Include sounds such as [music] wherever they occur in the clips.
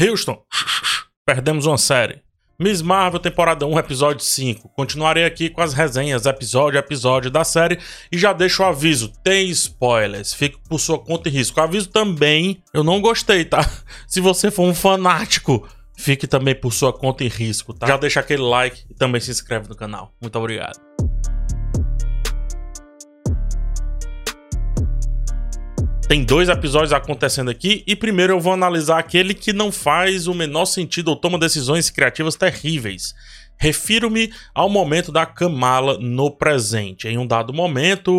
Houston, perdemos uma série. Miss Marvel, temporada 1, episódio 5. Continuarei aqui com as resenhas, episódio a episódio da série. E já deixo o aviso: tem spoilers. Fique por sua conta e risco. Aviso também, eu não gostei, tá? [laughs] Se você for um fanático, fique também por sua conta e risco, tá? Já deixa aquele like e também se inscreve no canal. Muito obrigado. Tem dois episódios acontecendo aqui e primeiro eu vou analisar aquele que não faz o menor sentido ou toma decisões criativas terríveis. Refiro-me ao momento da Kamala no presente. Em um dado momento,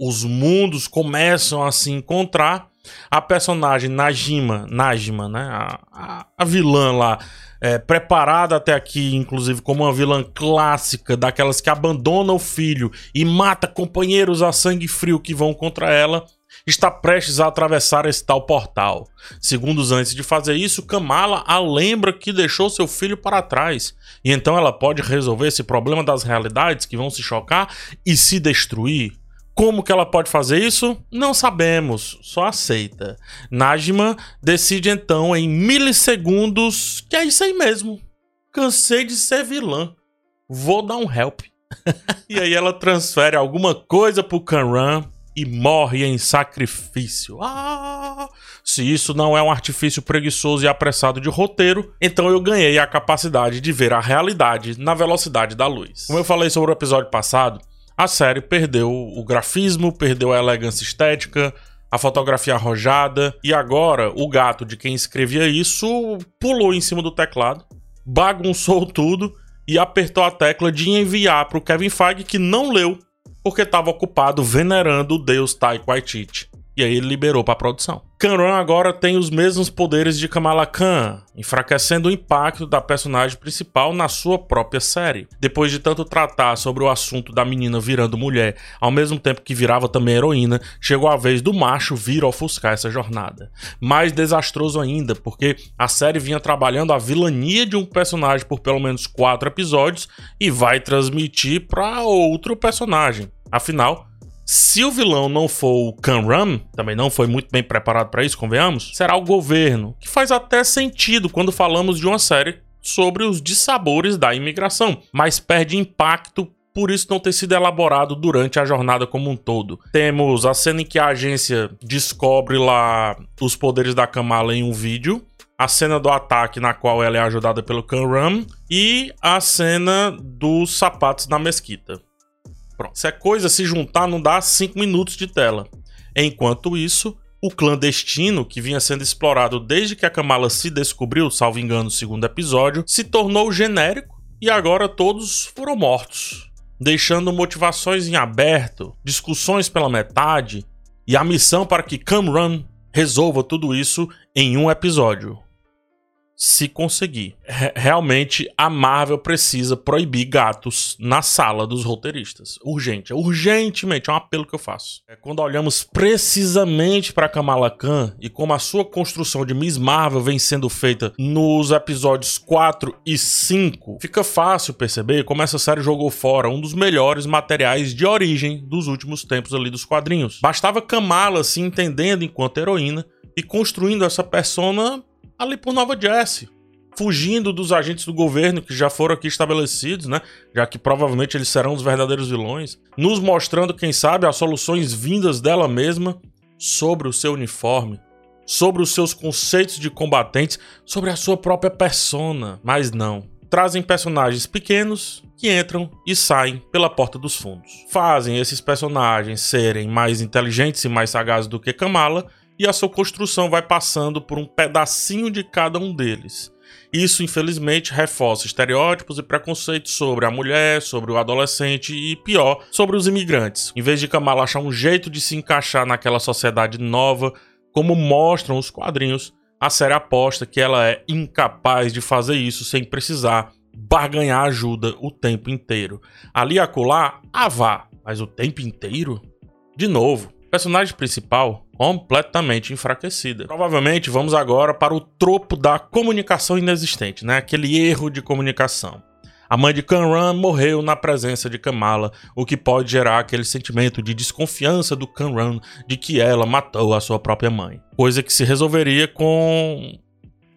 os mundos começam a se encontrar. A personagem Najima, Najima, né? A, a, a vilã lá, é, preparada até aqui, inclusive, como uma vilã clássica, daquelas que abandona o filho e mata companheiros a sangue frio que vão contra ela está prestes a atravessar esse tal portal. Segundos antes de fazer isso, Kamala a lembra que deixou seu filho para trás. E então ela pode resolver esse problema das realidades que vão se chocar e se destruir. Como que ela pode fazer isso? Não sabemos, só aceita. Najma decide então em milissegundos que é isso aí mesmo. Cansei de ser vilã. Vou dar um help. [laughs] e aí ela transfere alguma coisa pro Kanran e morre em sacrifício. Ah! Se isso não é um artifício preguiçoso e apressado de roteiro, então eu ganhei a capacidade de ver a realidade na velocidade da luz. Como eu falei sobre o episódio passado, a série perdeu o grafismo, perdeu a elegância estética, a fotografia arrojada, e agora o gato de quem escrevia isso pulou em cima do teclado, bagunçou tudo e apertou a tecla de enviar para o Kevin Feige que não leu porque estava ocupado venerando o deus Waititi. E aí ele liberou para a produção. Kanran agora tem os mesmos poderes de Kamala Khan, enfraquecendo o impacto da personagem principal na sua própria série. Depois de tanto tratar sobre o assunto da menina virando mulher, ao mesmo tempo que virava também heroína, chegou a vez do macho vir ofuscar essa jornada. Mais desastroso ainda, porque a série vinha trabalhando a vilania de um personagem por pelo menos quatro episódios e vai transmitir para outro personagem. Afinal, se o vilão não for o Kanram, também não foi muito bem preparado para isso, convenhamos, será o governo, que faz até sentido quando falamos de uma série sobre os dissabores da imigração, mas perde impacto por isso não ter sido elaborado durante a jornada como um todo. Temos a cena em que a agência descobre lá os poderes da Kamala em um vídeo, a cena do ataque na qual ela é ajudada pelo Kanram e a cena dos sapatos na mesquita. Pronto. Se a coisa se juntar, não dá 5 minutos de tela. Enquanto isso, o clandestino, que vinha sendo explorado desde que a Kamala se descobriu, salvo engano, no segundo episódio, se tornou genérico e agora todos foram mortos, deixando motivações em aberto, discussões pela metade e a missão para que Camrun resolva tudo isso em um episódio se conseguir. realmente a Marvel precisa proibir gatos na sala dos roteiristas. Urgente, urgentemente, é um apelo que eu faço. É quando olhamos precisamente para Kamala Khan e como a sua construção de Miss Marvel vem sendo feita nos episódios 4 e 5, fica fácil perceber como essa série jogou fora um dos melhores materiais de origem dos últimos tempos ali dos quadrinhos. Bastava Kamala se entendendo enquanto heroína e construindo essa persona ali por Nova Jersey, fugindo dos agentes do governo que já foram aqui estabelecidos, né? Já que provavelmente eles serão os verdadeiros vilões, nos mostrando, quem sabe, as soluções vindas dela mesma sobre o seu uniforme, sobre os seus conceitos de combatentes, sobre a sua própria persona. Mas não. Trazem personagens pequenos que entram e saem pela porta dos fundos. Fazem esses personagens serem mais inteligentes e mais sagazes do que Kamala e a sua construção vai passando por um pedacinho de cada um deles. Isso, infelizmente, reforça estereótipos e preconceitos sobre a mulher, sobre o adolescente e, pior, sobre os imigrantes. Em vez de Kamala achar um jeito de se encaixar naquela sociedade nova, como mostram os quadrinhos, a série aposta que ela é incapaz de fazer isso sem precisar barganhar ajuda o tempo inteiro. Ali acolá, ah vá, mas o tempo inteiro? De novo, personagem principal completamente enfraquecida. Provavelmente vamos agora para o tropo da comunicação inexistente, né? Aquele erro de comunicação. A mãe de Kanran morreu na presença de Kamala, o que pode gerar aquele sentimento de desconfiança do Kanran de que ela matou a sua própria mãe. Coisa que se resolveria com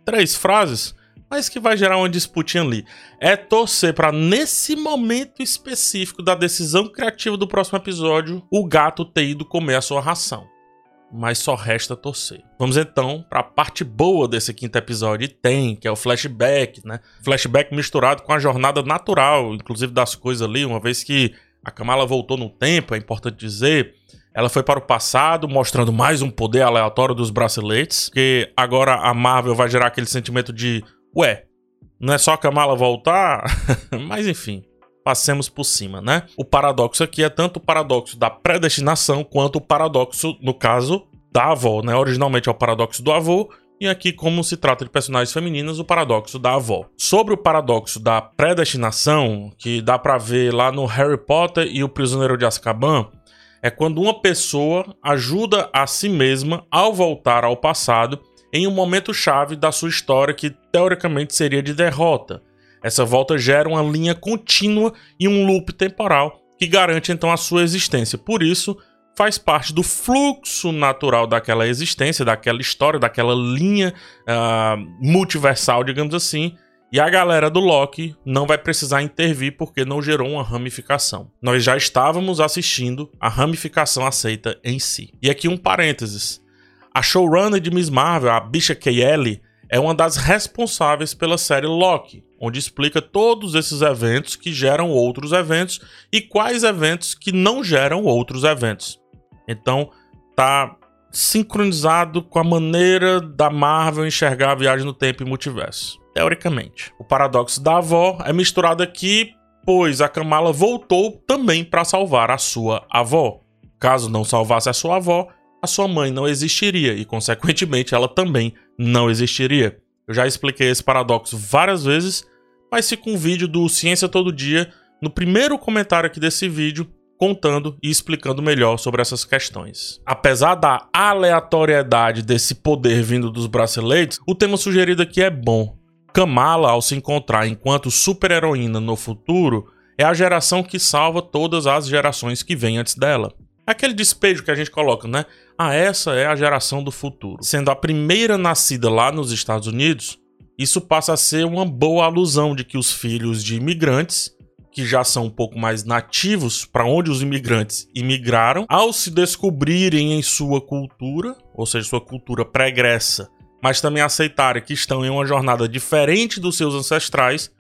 três frases, mas que vai gerar uma disputinha ali. É torcer para nesse momento específico da decisão criativa do próximo episódio, o gato ter ido comer a sua ração. Mas só resta torcer. Vamos então para a parte boa desse quinto episódio. E tem, que é o flashback, né? Flashback misturado com a jornada natural, inclusive das coisas ali, uma vez que a Kamala voltou no tempo, é importante dizer. Ela foi para o passado, mostrando mais um poder aleatório dos braceletes. Que agora a Marvel vai gerar aquele sentimento de Ué, não é só a Kamala voltar? [laughs] Mas enfim, passemos por cima, né? O paradoxo aqui é tanto o paradoxo da predestinação quanto o paradoxo, no caso, da avó, né? Originalmente é o paradoxo do avô, e aqui, como se trata de personagens femininas, o paradoxo da avó. Sobre o paradoxo da predestinação, que dá para ver lá no Harry Potter e o Prisioneiro de Azkaban, é quando uma pessoa ajuda a si mesma ao voltar ao passado em um momento chave da sua história que teoricamente seria de derrota. Essa volta gera uma linha contínua e um loop temporal que garante então a sua existência. Por isso, faz parte do fluxo natural daquela existência, daquela história, daquela linha uh, multiversal, digamos assim. E a galera do Loki não vai precisar intervir porque não gerou uma ramificação. Nós já estávamos assistindo a ramificação aceita em si. E aqui um parênteses. A showrunner de Miss Marvel, a Bisha Kelly, é uma das responsáveis pela série Loki, onde explica todos esses eventos que geram outros eventos e quais eventos que não geram outros eventos. Então, tá sincronizado com a maneira da Marvel enxergar a viagem no tempo e multiverso, teoricamente. O paradoxo da avó é misturado aqui, pois a Kamala voltou também para salvar a sua avó. Caso não salvasse a sua avó, a sua mãe não existiria e, consequentemente, ela também não existiria. Eu já expliquei esse paradoxo várias vezes, mas fica um vídeo do Ciência Todo Dia no primeiro comentário aqui desse vídeo contando e explicando melhor sobre essas questões. Apesar da aleatoriedade desse poder vindo dos braceletes, o tema sugerido aqui é bom. Kamala, ao se encontrar enquanto super-heroína no futuro, é a geração que salva todas as gerações que vêm antes dela. Aquele despejo que a gente coloca, né? Ah, essa é a geração do futuro. Sendo a primeira nascida lá nos Estados Unidos, isso passa a ser uma boa alusão de que os filhos de imigrantes, que já são um pouco mais nativos para onde os imigrantes imigraram, ao se descobrirem em sua cultura, ou seja, sua cultura pregressa, mas também aceitarem que estão em uma jornada diferente dos seus ancestrais,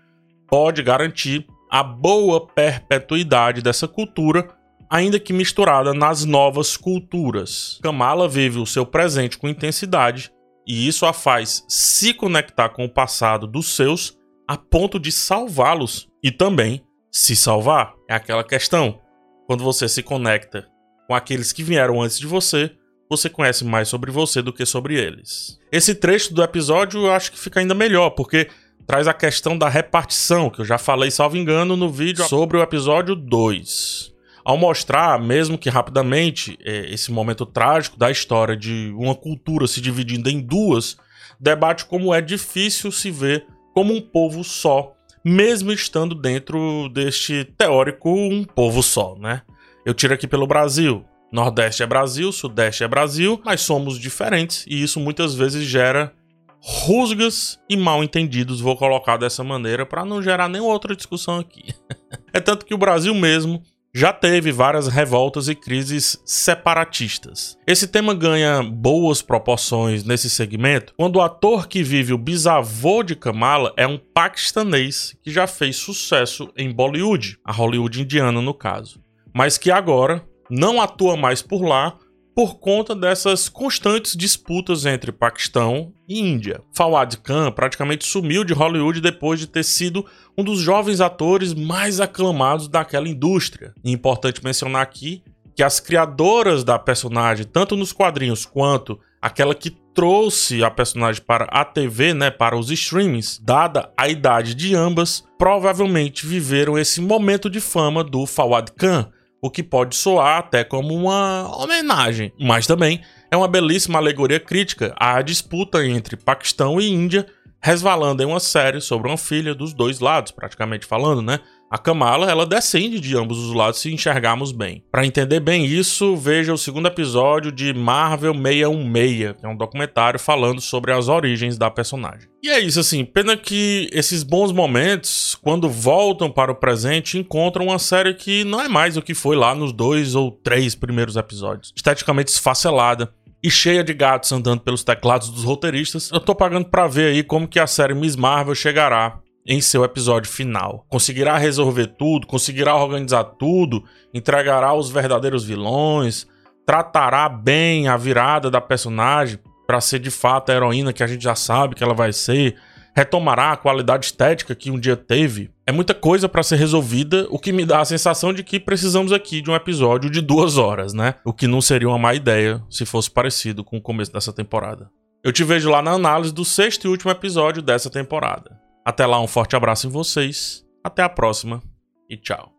pode garantir a boa perpetuidade dessa cultura ainda que misturada nas novas culturas. Kamala vive o seu presente com intensidade e isso a faz se conectar com o passado dos seus a ponto de salvá-los e também se salvar. É aquela questão. Quando você se conecta com aqueles que vieram antes de você, você conhece mais sobre você do que sobre eles. Esse trecho do episódio eu acho que fica ainda melhor, porque traz a questão da repartição, que eu já falei, salvo engano, no vídeo sobre o episódio 2 ao mostrar, mesmo que rapidamente, é, esse momento trágico da história de uma cultura se dividindo em duas, debate como é difícil se ver como um povo só, mesmo estando dentro deste teórico um povo só, né? Eu tiro aqui pelo Brasil. Nordeste é Brasil, Sudeste é Brasil, mas somos diferentes e isso muitas vezes gera rusgas e mal entendidos, vou colocar dessa maneira para não gerar nenhuma outra discussão aqui. [laughs] é tanto que o Brasil mesmo já teve várias revoltas e crises separatistas. Esse tema ganha boas proporções nesse segmento quando o ator que vive o bisavô de Kamala é um paquistanês que já fez sucesso em Bollywood, a Hollywood indiana no caso, mas que agora não atua mais por lá por conta dessas constantes disputas entre Paquistão e Índia. Fawad Khan praticamente sumiu de Hollywood depois de ter sido um dos jovens atores mais aclamados daquela indústria. E é importante mencionar aqui que as criadoras da personagem, tanto nos quadrinhos quanto aquela que trouxe a personagem para a TV, né, para os streamings, dada a idade de ambas, provavelmente viveram esse momento de fama do Fawad Khan, o que pode soar até como uma homenagem, mas também é uma belíssima alegoria crítica à disputa entre Paquistão e Índia, resvalando em uma série sobre uma filha dos dois lados, praticamente falando, né? A Kamala, ela descende de ambos os lados se enxergarmos bem. Para entender bem isso, veja o segundo episódio de Marvel 616, que é um documentário falando sobre as origens da personagem. E é isso, assim, pena que esses bons momentos, quando voltam para o presente, encontram uma série que não é mais o que foi lá nos dois ou três primeiros episódios. Esteticamente esfacelada, e cheia de gatos andando pelos teclados dos roteiristas, eu tô pagando para ver aí como que a série Miss Marvel chegará em seu episódio final. Conseguirá resolver tudo, conseguirá organizar tudo, entregará os verdadeiros vilões, tratará bem a virada da personagem para ser de fato a heroína que a gente já sabe que ela vai ser, retomará a qualidade estética que um dia teve. É muita coisa para ser resolvida, o que me dá a sensação de que precisamos aqui de um episódio de duas horas, né? O que não seria uma má ideia se fosse parecido com o começo dessa temporada. Eu te vejo lá na análise do sexto e último episódio dessa temporada. Até lá, um forte abraço em vocês, até a próxima e tchau.